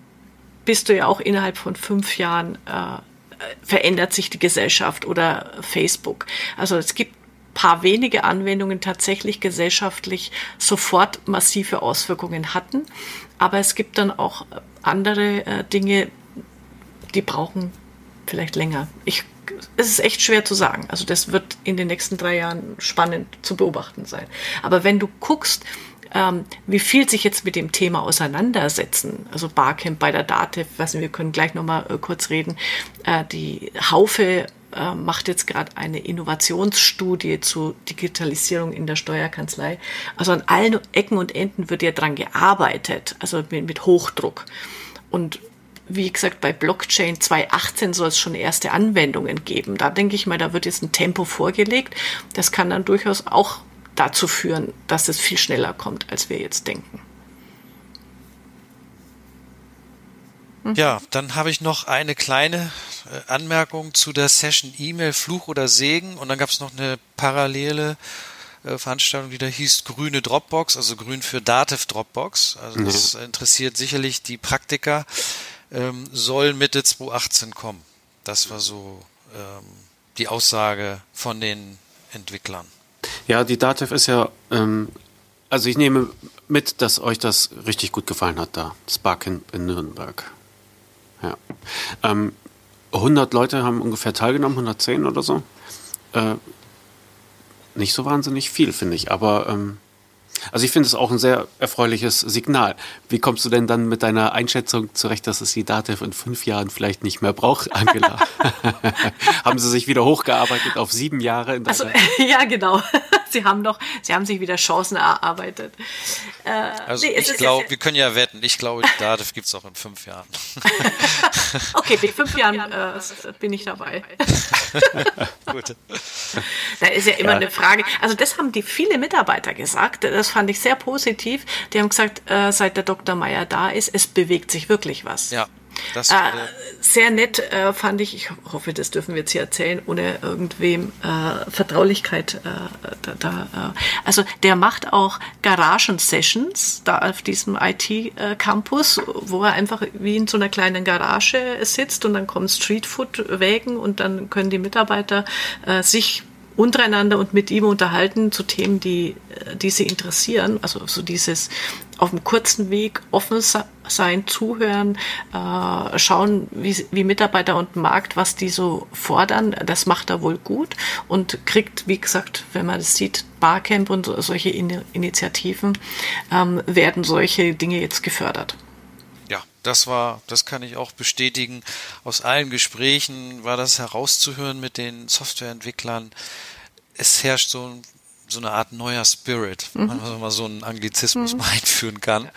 bist du ja auch innerhalb von fünf Jahren äh, verändert sich die Gesellschaft oder Facebook. Also es gibt paar wenige Anwendungen tatsächlich gesellschaftlich sofort massive Auswirkungen hatten, aber es gibt dann auch andere äh, Dinge, die brauchen vielleicht länger. Ich es ist echt schwer zu sagen. Also das wird in den nächsten drei Jahren spannend zu beobachten sein. Aber wenn du guckst, ähm, wie viel sich jetzt mit dem Thema auseinandersetzen, also Barcamp bei der nicht, wir können gleich nochmal äh, kurz reden, äh, die Haufe äh, macht jetzt gerade eine Innovationsstudie zu Digitalisierung in der Steuerkanzlei. Also an allen Ecken und Enden wird ja dran gearbeitet, also mit, mit Hochdruck. Und wie gesagt, bei Blockchain 2018 soll es schon erste Anwendungen geben. Da denke ich mal, da wird jetzt ein Tempo vorgelegt. Das kann dann durchaus auch dazu führen, dass es viel schneller kommt, als wir jetzt denken. Hm? Ja, dann habe ich noch eine kleine äh, Anmerkung zu der Session E-Mail Fluch oder Segen und dann gab es noch eine parallele äh, Veranstaltung, die da hieß Grüne Dropbox, also grün für Dativ Dropbox. Also das mhm. interessiert sicherlich die Praktiker ähm, soll Mitte 2018 kommen. Das war so ähm, die Aussage von den Entwicklern. Ja, die Datev ist ja, ähm, also ich nehme mit, dass euch das richtig gut gefallen hat da, Spark in, in Nürnberg. Ja. Ähm, 100 Leute haben ungefähr teilgenommen, 110 oder so. Äh, nicht so wahnsinnig viel, finde ich, aber ähm, Also ich finde es auch ein sehr erfreuliches Signal. Wie kommst du denn dann mit deiner Einschätzung zurecht, dass es die Datev in fünf Jahren vielleicht nicht mehr braucht, Angela? haben Sie sich wieder hochgearbeitet auf sieben Jahre? also, ja, genau. Sie haben noch, Sie haben sich wieder Chancen erarbeitet. Äh, also nee, ich glaube, wir können ja wetten, ich glaube, die Datev gibt es auch in fünf Jahren. okay, in fünf Jahren äh, bin ich dabei. Gut. Da ist ja immer ja. eine Frage. Also das haben die viele Mitarbeiter gesagt. Das fand ich sehr positiv. Die haben gesagt, äh, seit der Dr. Meier da ist, es bewegt sich wirklich was. Ja. Das, äh, sehr nett äh, fand ich, ich hoffe, das dürfen wir jetzt hier erzählen, ohne irgendwem äh, Vertraulichkeit. Äh, da, da äh. also der macht auch Garagen-Sessions da auf diesem IT-Campus, wo er einfach wie in so einer kleinen Garage sitzt und dann kommen Streetfood-Wägen und dann können die Mitarbeiter äh, sich untereinander und mit ihm unterhalten zu Themen, die, äh, die sie interessieren. Also so dieses auf dem kurzen Weg offen sein, zuhören, äh, schauen, wie, wie Mitarbeiter und Markt, was die so fordern. Das macht er wohl gut und kriegt, wie gesagt, wenn man das sieht, Barcamp und solche In Initiativen ähm, werden solche Dinge jetzt gefördert. Ja, das war, das kann ich auch bestätigen. Aus allen Gesprächen war das herauszuhören mit den Softwareentwicklern. Es herrscht so, so eine Art neuer Spirit, mhm. wenn man mal so einen Anglizismus mhm. mal einführen kann.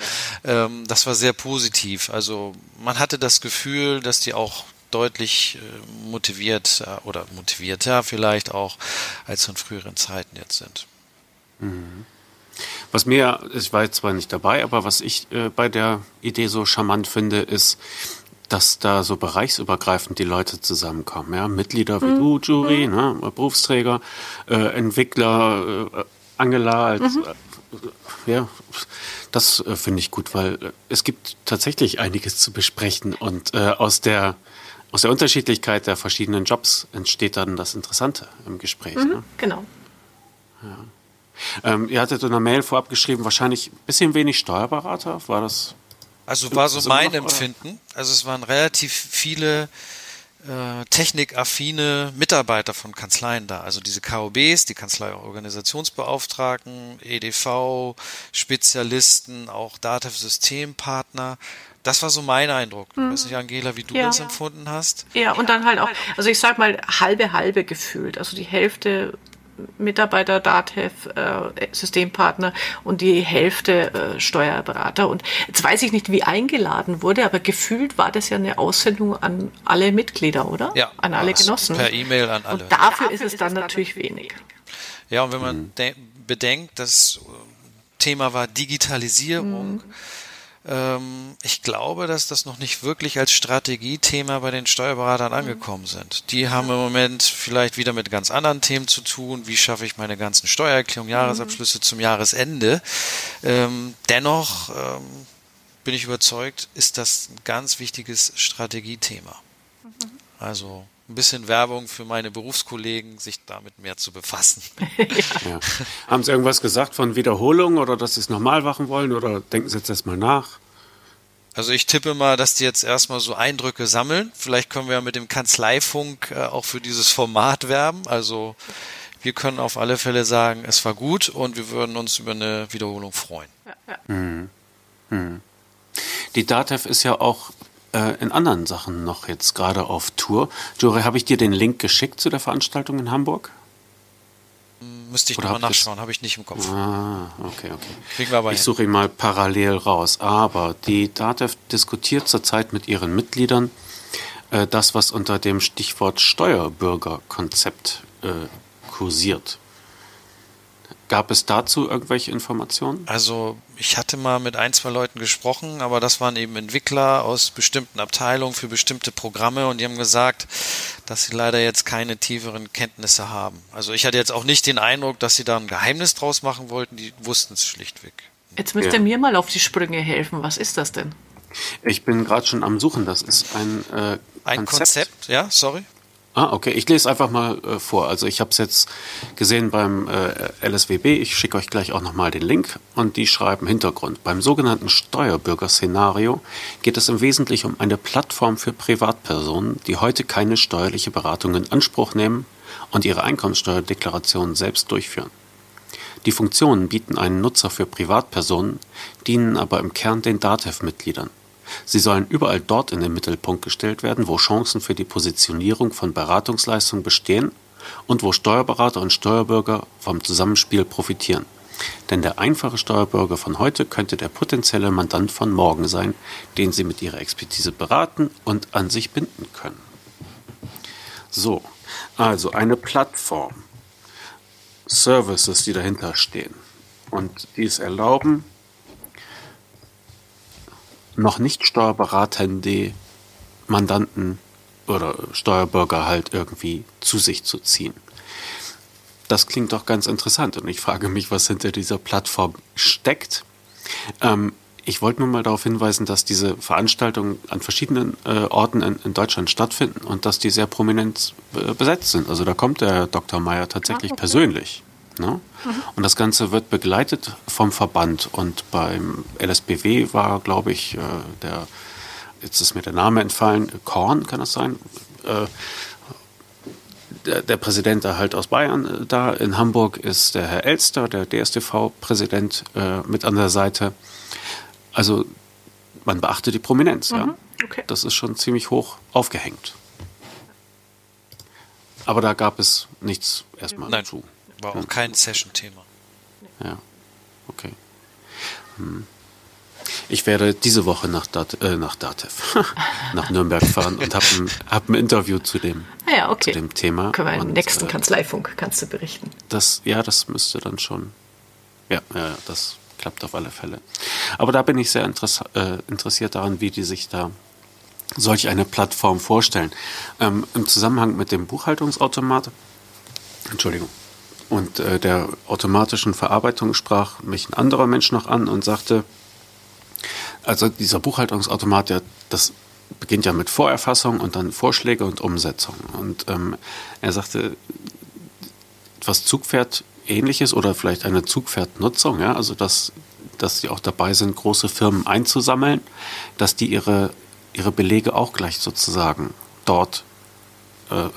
Ähm, das war sehr positiv. Also man hatte das Gefühl, dass die auch deutlich äh, motiviert äh, oder motivierter vielleicht auch als in früheren Zeiten jetzt sind. Mhm. Was mir, ich war jetzt zwar nicht dabei, aber was ich äh, bei der Idee so charmant finde, ist, dass da so bereichsübergreifend die Leute zusammenkommen. Ja? Mitglieder wie mhm. du, Jury, mhm. ne? Berufsträger, äh, Entwickler, äh, Angela als, mhm. Äh, ja, das äh, finde ich gut, weil äh, es gibt tatsächlich einiges zu besprechen und äh, aus der aus der Unterschiedlichkeit der verschiedenen Jobs entsteht dann das Interessante im Gespräch. Mhm, ne? Genau. Ja. Ähm, ihr hattet in der Mail vorab geschrieben, wahrscheinlich ein bisschen wenig Steuerberater. War das? Also war so mein Empfinden. Also es waren relativ viele äh, technikaffine Mitarbeiter von Kanzleien da. Also diese KOBs, die Kanzleiorganisationsbeauftragten, EDV, Spezialisten, auch Datev-Systempartner. Das war so mein Eindruck. Ich weiß nicht, Angela, wie du ja. das empfunden hast. Ja, und dann halt auch, also ich sag mal, halbe, halbe gefühlt. Also die Hälfte Mitarbeiter DATEV, äh, Systempartner und die Hälfte äh, Steuerberater. Und jetzt weiß ich nicht, wie eingeladen wurde, aber gefühlt war das ja eine Aussendung an alle Mitglieder, oder? Ja. An alle Genossen. Per E-Mail an alle. Und dafür, dafür ist es dann natürlich wenig. Ja, und wenn man mhm. bedenkt, das Thema war Digitalisierung, mhm ich glaube, dass das noch nicht wirklich als Strategiethema bei den Steuerberatern angekommen sind. Die haben im Moment vielleicht wieder mit ganz anderen Themen zu tun. Wie schaffe ich meine ganzen Steuererklärungen, Jahresabschlüsse zum Jahresende? Ähm, dennoch ähm, bin ich überzeugt, ist das ein ganz wichtiges Strategiethema. Also ein bisschen Werbung für meine Berufskollegen, sich damit mehr zu befassen. ja. Haben Sie irgendwas gesagt von Wiederholung oder dass Sie es nochmal machen wollen oder denken Sie jetzt erstmal nach? Also ich tippe mal, dass die jetzt erstmal so Eindrücke sammeln. Vielleicht können wir ja mit dem Kanzleifunk äh, auch für dieses Format werben. Also wir können auf alle Fälle sagen, es war gut und wir würden uns über eine Wiederholung freuen. Ja, ja. Mhm. Mhm. Die DATEV ist ja auch äh, in anderen Sachen noch jetzt gerade auf Tour. Jure, habe ich dir den Link geschickt zu der Veranstaltung in Hamburg? Müsste ich nochmal nachschauen, habe ich nicht im Kopf. Ah, okay, okay. Kriegen wir aber ich suche ihn mal parallel raus. Aber die DATEV diskutiert zurzeit mit ihren Mitgliedern äh, das, was unter dem Stichwort Steuerbürgerkonzept äh, kursiert. Gab es dazu irgendwelche Informationen? Also ich hatte mal mit ein, zwei Leuten gesprochen, aber das waren eben Entwickler aus bestimmten Abteilungen für bestimmte Programme und die haben gesagt, dass sie leider jetzt keine tieferen Kenntnisse haben. Also ich hatte jetzt auch nicht den Eindruck, dass sie da ein Geheimnis draus machen wollten, die wussten es schlichtweg. Jetzt müsst ihr ja. mir mal auf die Sprünge helfen. Was ist das denn? Ich bin gerade schon am Suchen. Das ist ein äh, Ein Konzept, ja, sorry. Ah, okay. Ich lese einfach mal äh, vor. Also ich habe es jetzt gesehen beim äh, LSWB. Ich schicke euch gleich auch nochmal den Link. Und die schreiben Hintergrund. Beim sogenannten Steuerbürgerszenario geht es im Wesentlichen um eine Plattform für Privatpersonen, die heute keine steuerliche Beratung in Anspruch nehmen und ihre Einkommensteuerdeklaration selbst durchführen. Die Funktionen bieten einen Nutzer für Privatpersonen, dienen aber im Kern den DATEV-Mitgliedern. Sie sollen überall dort in den Mittelpunkt gestellt werden, wo Chancen für die Positionierung von Beratungsleistungen bestehen und wo Steuerberater und Steuerbürger vom Zusammenspiel profitieren. Denn der einfache Steuerbürger von heute könnte der potenzielle Mandant von morgen sein, den Sie mit Ihrer Expertise beraten und an sich binden können. So, also eine Plattform, Services, die dahinter stehen und die es erlauben, noch nicht steuerberatende Mandanten oder Steuerbürger halt irgendwie zu sich zu ziehen. Das klingt doch ganz interessant und ich frage mich, was hinter dieser Plattform steckt. Ähm, ich wollte nur mal darauf hinweisen, dass diese Veranstaltungen an verschiedenen äh, Orten in, in, Deutschland stattfinden und dass die sehr prominent äh, besetzt sind. Also da kommt der Dr. Meyer tatsächlich ah, okay. persönlich. Ne? Mhm. Und das Ganze wird begleitet vom Verband. Und beim LSBW war, glaube ich, äh, der, jetzt ist mir der Name entfallen, Korn, kann das sein? Äh, der, der, Präsident da halt aus Bayern äh, da. In Hamburg ist der Herr Elster, der DSTV-Präsident, mit an der Seite. Also man beachtet die Prominenz. Mhm, ja. okay. Das ist schon ziemlich hoch aufgehängt. Aber da gab es nichts erstmal Nein, zu. War auch kein Session-Thema. Ja, okay. Hm. Ich werde diese Woche nach, Dat äh, nach Datev, nach Nürnberg fahren und habe ein, hab ein Interview zu dem, ah ja, okay. zu dem Thema. Können wir im nächsten äh, Kanzleifunk, kannst du berichten. Das, ja, das müsste dann schon, ja, ja, das klappt auf alle Fälle. Aber da bin ich sehr interess äh, interessiert daran, wie die sich da solch eine Plattform vorstellen. Ähm, Im Zusammenhang mit dem Buchhaltungsautomat, Entschuldigung, und äh, der automatischen Verarbeitung sprach mich ein anderer Mensch noch an und sagte, also dieser Buchhaltungsautomat, der, das beginnt ja mit Vorerfassung und dann Vorschläge und Umsetzung. Und ähm, er sagte, was Zugpferd ähnliches oder vielleicht eine Zugpferdnutzung, ja, also dass, dass sie auch dabei sind, große Firmen einzusammeln, dass die ihre, ihre Belege auch gleich sozusagen dort äh,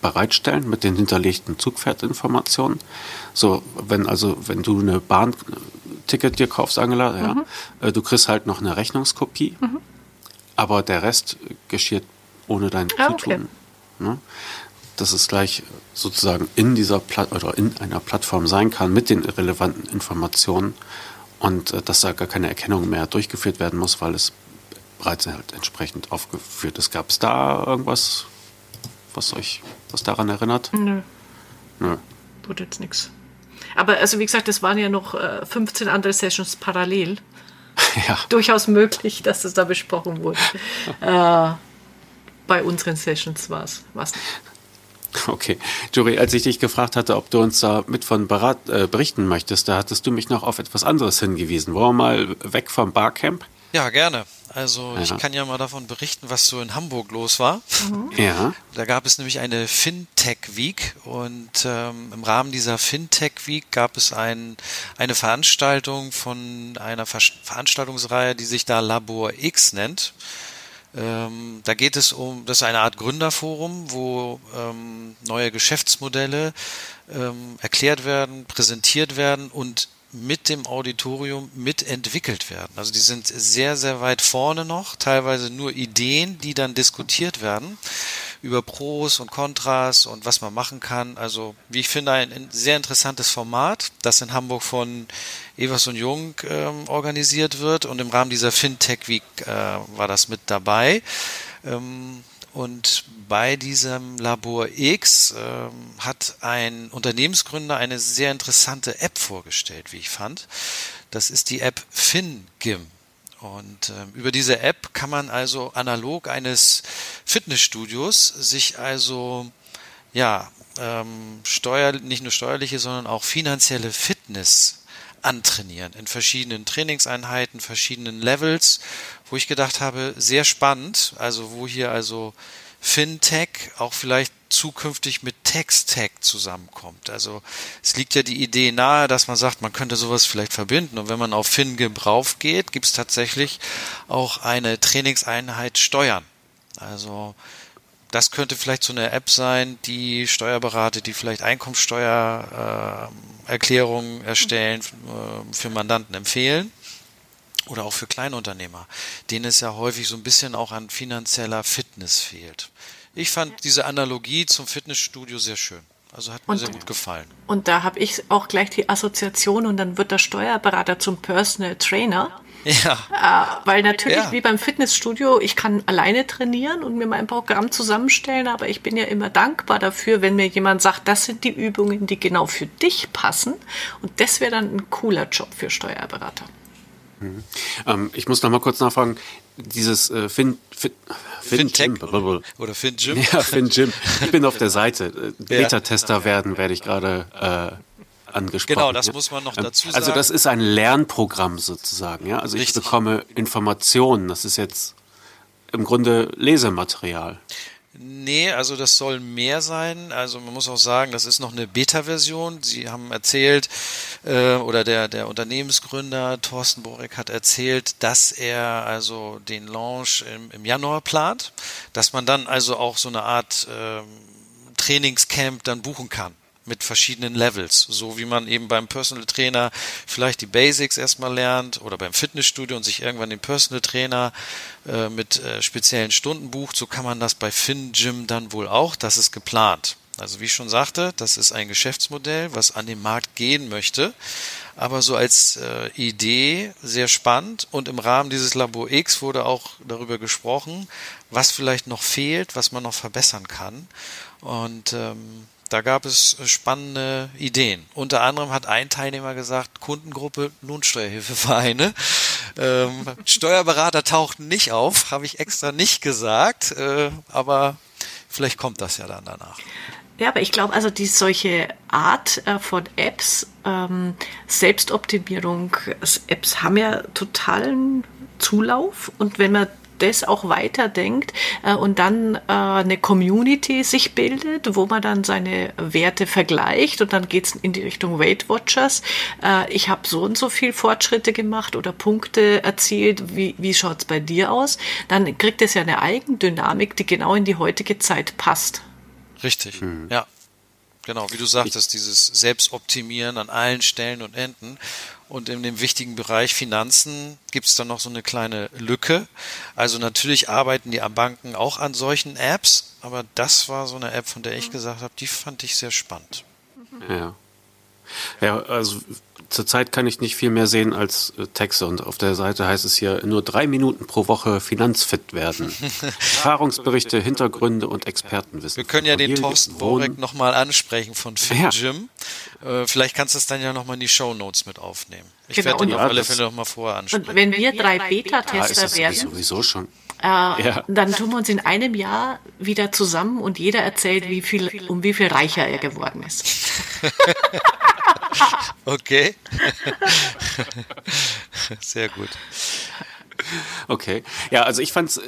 bereitstellen mit den hinterlegten Zugpferdinformationen. So, wenn also, wenn du eine Bahnticket dir kaufst, Angela, ja, mhm. äh, du kriegst halt noch eine Rechnungskopie, mhm. aber der Rest geschieht ohne dein ah, Zutun. Okay. Ne? Dass es gleich sozusagen in dieser Platt oder in einer Plattform sein kann mit den relevanten Informationen und äh, dass da gar keine Erkennung mehr durchgeführt werden muss, weil es bereits halt entsprechend aufgeführt ist. Gab es da irgendwas, was euch was daran erinnert? Nö. Nö. Tut jetzt nichts. Aber also wie gesagt, es waren ja noch äh, 15 andere Sessions parallel. Ja. Durchaus möglich, dass das da besprochen wurde. äh, bei unseren Sessions war es. Okay. Juri, als ich dich gefragt hatte, ob du uns da mit von Berat, äh, berichten möchtest, da hattest du mich noch auf etwas anderes hingewiesen. Wollen wir mal weg vom Barcamp? Ja, gerne. Also ja. ich kann ja mal davon berichten, was so in Hamburg los war. Mhm. Ja. Da gab es nämlich eine Fintech Week und ähm, im Rahmen dieser Fintech Week gab es ein, eine Veranstaltung von einer Ver Veranstaltungsreihe, die sich da Labor X nennt. Ähm, da geht es um, das ist eine Art Gründerforum, wo ähm, neue Geschäftsmodelle ähm, erklärt werden, präsentiert werden und mit dem Auditorium mitentwickelt werden. Also die sind sehr, sehr weit vorne noch, teilweise nur Ideen, die dann diskutiert werden über Pros und Kontras und was man machen kann. Also wie ich finde, ein sehr interessantes Format, das in Hamburg von Evers und Jung ähm, organisiert wird und im Rahmen dieser FinTech Week äh, war das mit dabei. Ähm, und bei diesem Labor X ähm, hat ein Unternehmensgründer eine sehr interessante App vorgestellt, wie ich fand. Das ist die App FinGim. Und äh, über diese App kann man also analog eines Fitnessstudios sich also ja ähm, steuer nicht nur steuerliche, sondern auch finanzielle Fitness antrainieren in verschiedenen Trainingseinheiten, verschiedenen Levels, wo ich gedacht habe, sehr spannend, also wo hier also Fintech auch vielleicht zukünftig mit Text-Tech zusammenkommt. Also es liegt ja die Idee nahe, dass man sagt, man könnte sowas vielleicht verbinden. Und wenn man auf FinGebrauch geht, gibt es tatsächlich auch eine Trainingseinheit Steuern. Also das könnte vielleicht so eine App sein, die Steuerberater, die vielleicht Einkommensteuererklärungen äh, erstellen, äh, für Mandanten empfehlen oder auch für Kleinunternehmer, denen es ja häufig so ein bisschen auch an finanzieller Fitness fehlt. Ich fand diese Analogie zum Fitnessstudio sehr schön. Also hat mir und, sehr gut gefallen. Und da habe ich auch gleich die Assoziation und dann wird der Steuerberater zum Personal Trainer. Ja. Äh, weil natürlich, ja. wie beim Fitnessstudio, ich kann alleine trainieren und mir mein Programm zusammenstellen, aber ich bin ja immer dankbar dafür, wenn mir jemand sagt, das sind die Übungen, die genau für dich passen. Und das wäre dann ein cooler Job für Steuerberater. Mhm. Ähm, ich muss noch mal kurz nachfragen, dieses äh, Fin, Fin, Fin Jim, oder Fin Jim? Ja, Fin Jim. Ich bin auf der Seite. Beta-Tester werden, werde ich gerade äh, angesprochen. Genau, das muss man noch ähm, dazu sagen. Also das ist ein Lernprogramm sozusagen. Ja? Also Richtig. ich bekomme Informationen. Das ist jetzt im Grunde Lesematerial. Nee, also das soll mehr sein. Also man muss auch sagen, das ist noch eine Beta-Version. Sie haben erzählt, äh, oder der, der Unternehmensgründer Thorsten Borek hat erzählt, dass er also den Launch im, im Januar plant, dass man dann also auch so eine Art äh, Trainingscamp dann buchen kann mit verschiedenen Levels, so wie man eben beim Personal Trainer vielleicht die Basics erstmal lernt oder beim Fitnessstudio und sich irgendwann den Personal Trainer äh, mit äh, speziellen Stunden bucht, so kann man das bei FinGym dann wohl auch, das ist geplant. Also wie ich schon sagte, das ist ein Geschäftsmodell, was an den Markt gehen möchte, aber so als äh, Idee sehr spannend. Und im Rahmen dieses Labor X wurde auch darüber gesprochen, was vielleicht noch fehlt, was man noch verbessern kann. Und ähm, da gab es äh, spannende Ideen. Unter anderem hat ein Teilnehmer gesagt, Kundengruppe Lohnsteuerhilfevereine. Ähm, Steuerberater tauchten nicht auf, habe ich extra nicht gesagt, äh, aber vielleicht kommt das ja dann danach. Ja, aber ich glaube, also die solche Art äh, von Apps, ähm, Selbstoptimierung-Apps haben ja totalen Zulauf und wenn man das auch weiterdenkt äh, und dann äh, eine Community sich bildet, wo man dann seine Werte vergleicht und dann geht es in die Richtung Weight Watchers. Äh, ich habe so und so viel Fortschritte gemacht oder Punkte erzielt. Wie, wie schaut es bei dir aus? Dann kriegt es ja eine Eigendynamik, die genau in die heutige Zeit passt. Richtig, mhm. ja. Genau, wie du sagtest, dieses Selbstoptimieren an allen Stellen und Enden. Und in dem wichtigen Bereich Finanzen gibt es dann noch so eine kleine Lücke. Also natürlich arbeiten die Banken auch an solchen Apps, aber das war so eine App, von der ich mhm. gesagt habe, die fand ich sehr spannend. Ja. Ja, also zurzeit kann ich nicht viel mehr sehen als äh, Texte und auf der Seite heißt es hier nur drei Minuten pro Woche finanzfit werden. Erfahrungsberichte, Hintergründe und Expertenwissen. Wir können ja den Thorsten Borek nochmal ansprechen von FinGym. Ja. Äh, vielleicht kannst du es dann ja nochmal in die Show Notes mit aufnehmen. Ich genau. werde den auf alle Fälle nochmal vorher ansprechen. Und wenn wir drei Beta-Tester ja, werden, sowieso schon. Äh, ja. dann tun wir uns in einem Jahr wieder zusammen und jeder erzählt, wie viel, um wie viel reicher er geworden ist. okay. Sehr gut. Okay. Ja, also ich fand es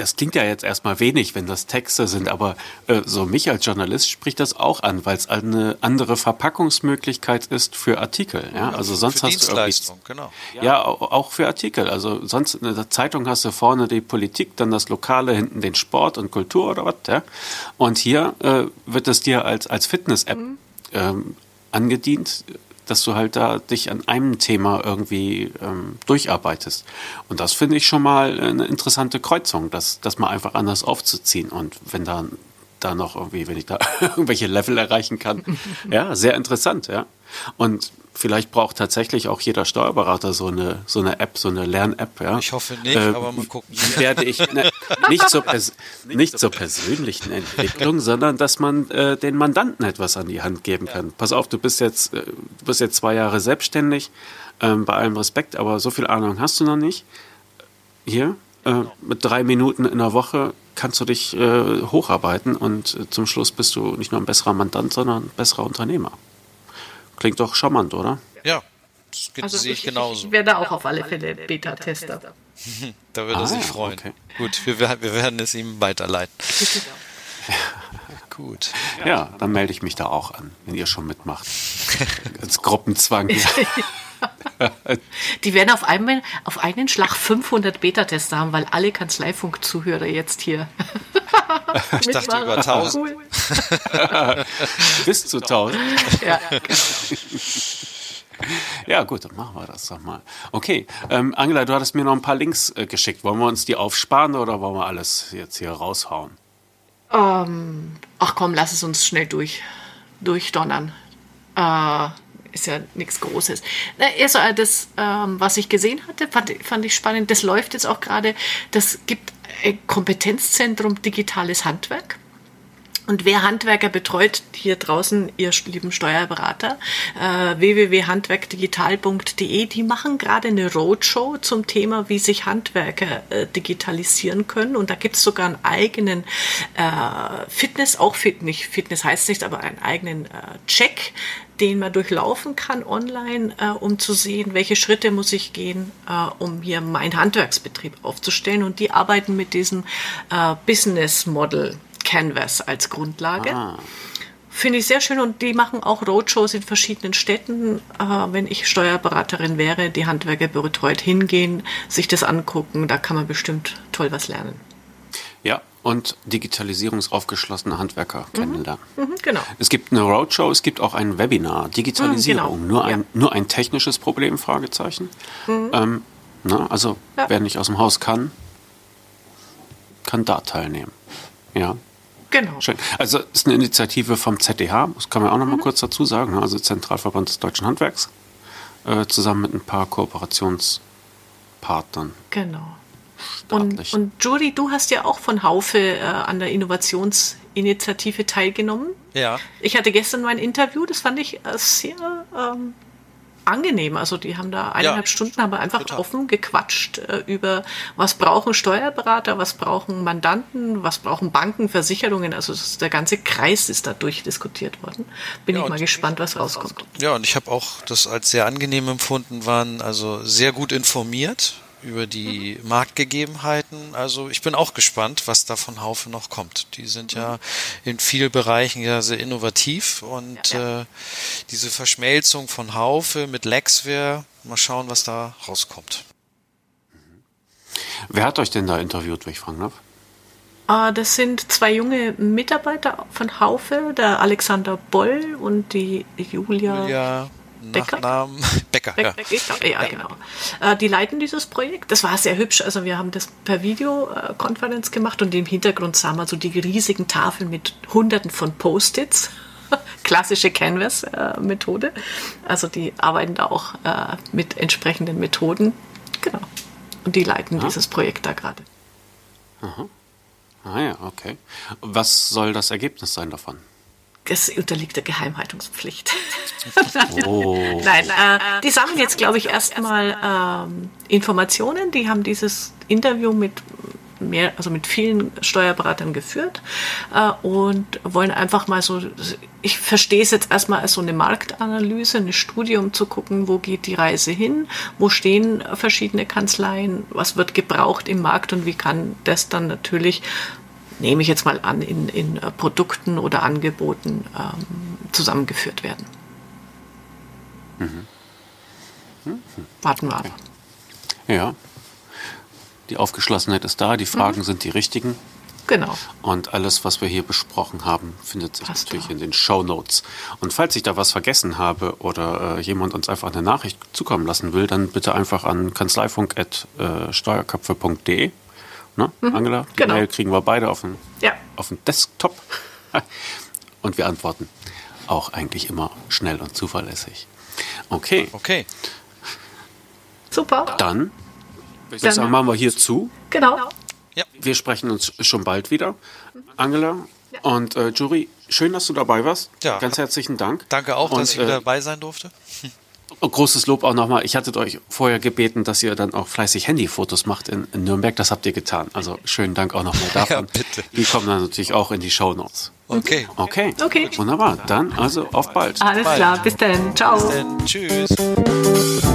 das klingt ja jetzt erstmal wenig, wenn das Texte sind, aber äh, so mich als Journalist spricht das auch an, weil es eine andere Verpackungsmöglichkeit ist für Artikel. Ja? Also sonst für hast du genau. Ja, auch für Artikel. Also sonst in der Zeitung hast du vorne die Politik, dann das Lokale, hinten den Sport und Kultur oder was. Ja? Und hier äh, wird es dir als, als Fitness-App mhm. ähm, angedient dass du halt da dich an einem Thema irgendwie ähm, durcharbeitest. Und das finde ich schon mal eine interessante Kreuzung, das, das mal einfach anders aufzuziehen. Und wenn dann da noch irgendwie, wenn ich da irgendwelche Level erreichen kann, ja, sehr interessant, ja. Und vielleicht braucht tatsächlich auch jeder Steuerberater so eine, so eine App, so eine Lern-App. Ja? Ich hoffe nicht, äh, aber mal gucken. Werde ich ne, nicht, zur nicht zur persönlichen Entwicklung, sondern dass man äh, den Mandanten etwas an die Hand geben kann. Ja. Pass auf, du bist jetzt, äh, du bist jetzt zwei Jahre selbstständig, ähm, bei allem Respekt, aber so viel Ahnung hast du noch nicht. Hier, äh, mit drei Minuten in der Woche kannst du dich äh, hocharbeiten und zum Schluss bist du nicht nur ein besserer Mandant, sondern ein besserer Unternehmer. Klingt doch charmant, oder? Ja, das also sehe ich, genauso. Ich werde auch auf alle Fälle Beta-Tester. da würde er sich ah, freuen. Okay. Gut, wir, wir, werden es ihm weiterleiten. Gut. Ja, dann melde ich mich da auch an, wenn ihr schon mitmacht. Als Gruppenzwang. Die werden auf, einmal, auf einen Schlag 500 Beta-Tester haben, weil alle Kanzleifunk-Zuhörer jetzt hier ich dachte über 1000. Cool. Bis zu 1000. Ja. Ja, gut, dann machen wir das doch mal. Okay, ähm, Angela, du hattest mir noch ein paar Links äh, geschickt. Wollen wir uns die aufsparen oder wollen wir alles jetzt hier raushauen? Ähm, ach komm, lass es uns schnell durch, durchdonnern. Äh, ist ja nichts Großes. Also das, ähm, was ich gesehen hatte, fand, fand ich spannend. Das läuft jetzt auch gerade. Das gibt ein Kompetenzzentrum Digitales Handwerk. Und wer Handwerker betreut, hier draußen, ihr lieben Steuerberater, äh, www.handwerkdigital.de, die machen gerade eine Roadshow zum Thema, wie sich Handwerker äh, digitalisieren können. Und da gibt es sogar einen eigenen äh, Fitness, auch Fit, nicht Fitness heißt nicht, aber einen eigenen äh, Check, den man durchlaufen kann online, äh, um zu sehen, welche Schritte muss ich gehen, äh, um hier meinen Handwerksbetrieb aufzustellen. Und die arbeiten mit diesem äh, Business Model Canvas als Grundlage. Ah. Finde ich sehr schön und die machen auch Roadshows in verschiedenen Städten. Äh, wenn ich Steuerberaterin wäre, die Handwerker betreut, hingehen, sich das angucken, da kann man bestimmt toll was lernen. Ja, und digitalisierungsaufgeschlossene Handwerker mhm. kennenlernen. Mhm, genau. Es gibt eine Roadshow, es gibt auch ein Webinar. Digitalisierung, mhm, genau. nur, ein, ja. nur ein technisches Problem, Fragezeichen. Mhm. Ähm, na, also, ja. wer nicht aus dem Haus kann, kann da teilnehmen. Ja. Genau. Schön. Also es ist eine Initiative vom ZDH, das kann man auch noch mal mhm. kurz dazu sagen, ne? also Zentralverband des Deutschen Handwerks, äh, zusammen mit ein paar Kooperationspartnern. Genau. Und, und Judy, du hast ja auch von Haufe äh, an der Innovationsinitiative teilgenommen. Ja. Ich hatte gestern mein Interview, das fand ich äh, sehr ähm, angenehm. Also die haben da eineinhalb ja, Stunden aber einfach total. offen gequatscht äh, über, was brauchen Steuerberater, was brauchen Mandanten, was brauchen Banken, Versicherungen. Also ist, der ganze Kreis ist da durchdiskutiert worden. Bin ja, ich mal gespannt, was rauskommt. Ja, und ich habe auch das als sehr angenehm empfunden, waren also sehr gut informiert über die mhm. Marktgegebenheiten. Also ich bin auch gespannt, was da von Haufe noch kommt. Die sind ja in vielen Bereichen ja sehr innovativ und ja, ja. Äh, diese Verschmelzung von Haufe mit Lexware, mal schauen, was da rauskommt. Wer hat euch denn da interviewt, wenn ich fragen darf? Ah, das sind zwei junge Mitarbeiter von Haufe, der Alexander Boll und die Julia, Julia Nachnamen. Becker, Becker, ja. ja, genau. Äh, die leiten dieses Projekt. Das war sehr hübsch. Also wir haben das per Videokonferenz gemacht und im Hintergrund sahen wir so die riesigen Tafeln mit hunderten von Post-its. Klassische Canvas-Methode. Also die arbeiten da auch äh, mit entsprechenden Methoden. Genau. Und die leiten ah. dieses Projekt da gerade. Aha. Ah ja, okay. Was soll das Ergebnis sein davon? Das unterliegt der Geheimhaltungspflicht. Oh. Nein, äh, die sammeln jetzt, glaube ich, erstmal ähm, Informationen. Die haben dieses Interview mit mehr, also mit vielen Steuerberatern geführt äh, und wollen einfach mal so, ich verstehe es jetzt erstmal als so eine Marktanalyse, eine Studie, um zu gucken, wo geht die Reise hin, wo stehen verschiedene Kanzleien, was wird gebraucht im Markt und wie kann das dann natürlich nehme ich jetzt mal an, in, in äh, Produkten oder Angeboten ähm, zusammengeführt werden. Mhm. Mhm. Warten wir ab. Ja. Die Aufgeschlossenheit ist da, die Fragen mhm. sind die richtigen. Genau. Und alles, was wir hier besprochen haben, findet sich Passt natürlich da. in den Show Notes. Und falls ich da was vergessen habe oder äh, jemand uns einfach eine Nachricht zukommen lassen will, dann bitte einfach an kanzleifunk.steuerköpfe.de Ne, mhm, Angela? Die genau. Mail kriegen wir beide auf den, ja. auf den Desktop. Und wir antworten auch eigentlich immer schnell und zuverlässig. Okay. Okay. Super. Dann, ich sagen, machen wir hier zu. Genau. Ja. Wir sprechen uns schon bald wieder. Angela ja. und äh, Jury, schön, dass du dabei warst. Ja. Ganz herzlichen Dank. Danke auch, und, dass ich äh, dabei sein durfte. Großes Lob auch nochmal. Ich hatte euch vorher gebeten, dass ihr dann auch fleißig Handyfotos macht in, in Nürnberg. Das habt ihr getan. Also schönen Dank auch nochmal davon. Ja, bitte. Die kommen dann natürlich auch in die Show Notes. Okay. Okay. Okay. Wunderbar. Dann also auf bald. Alles bald. klar. Bis dann. Ciao. Bis dann. Tschüss.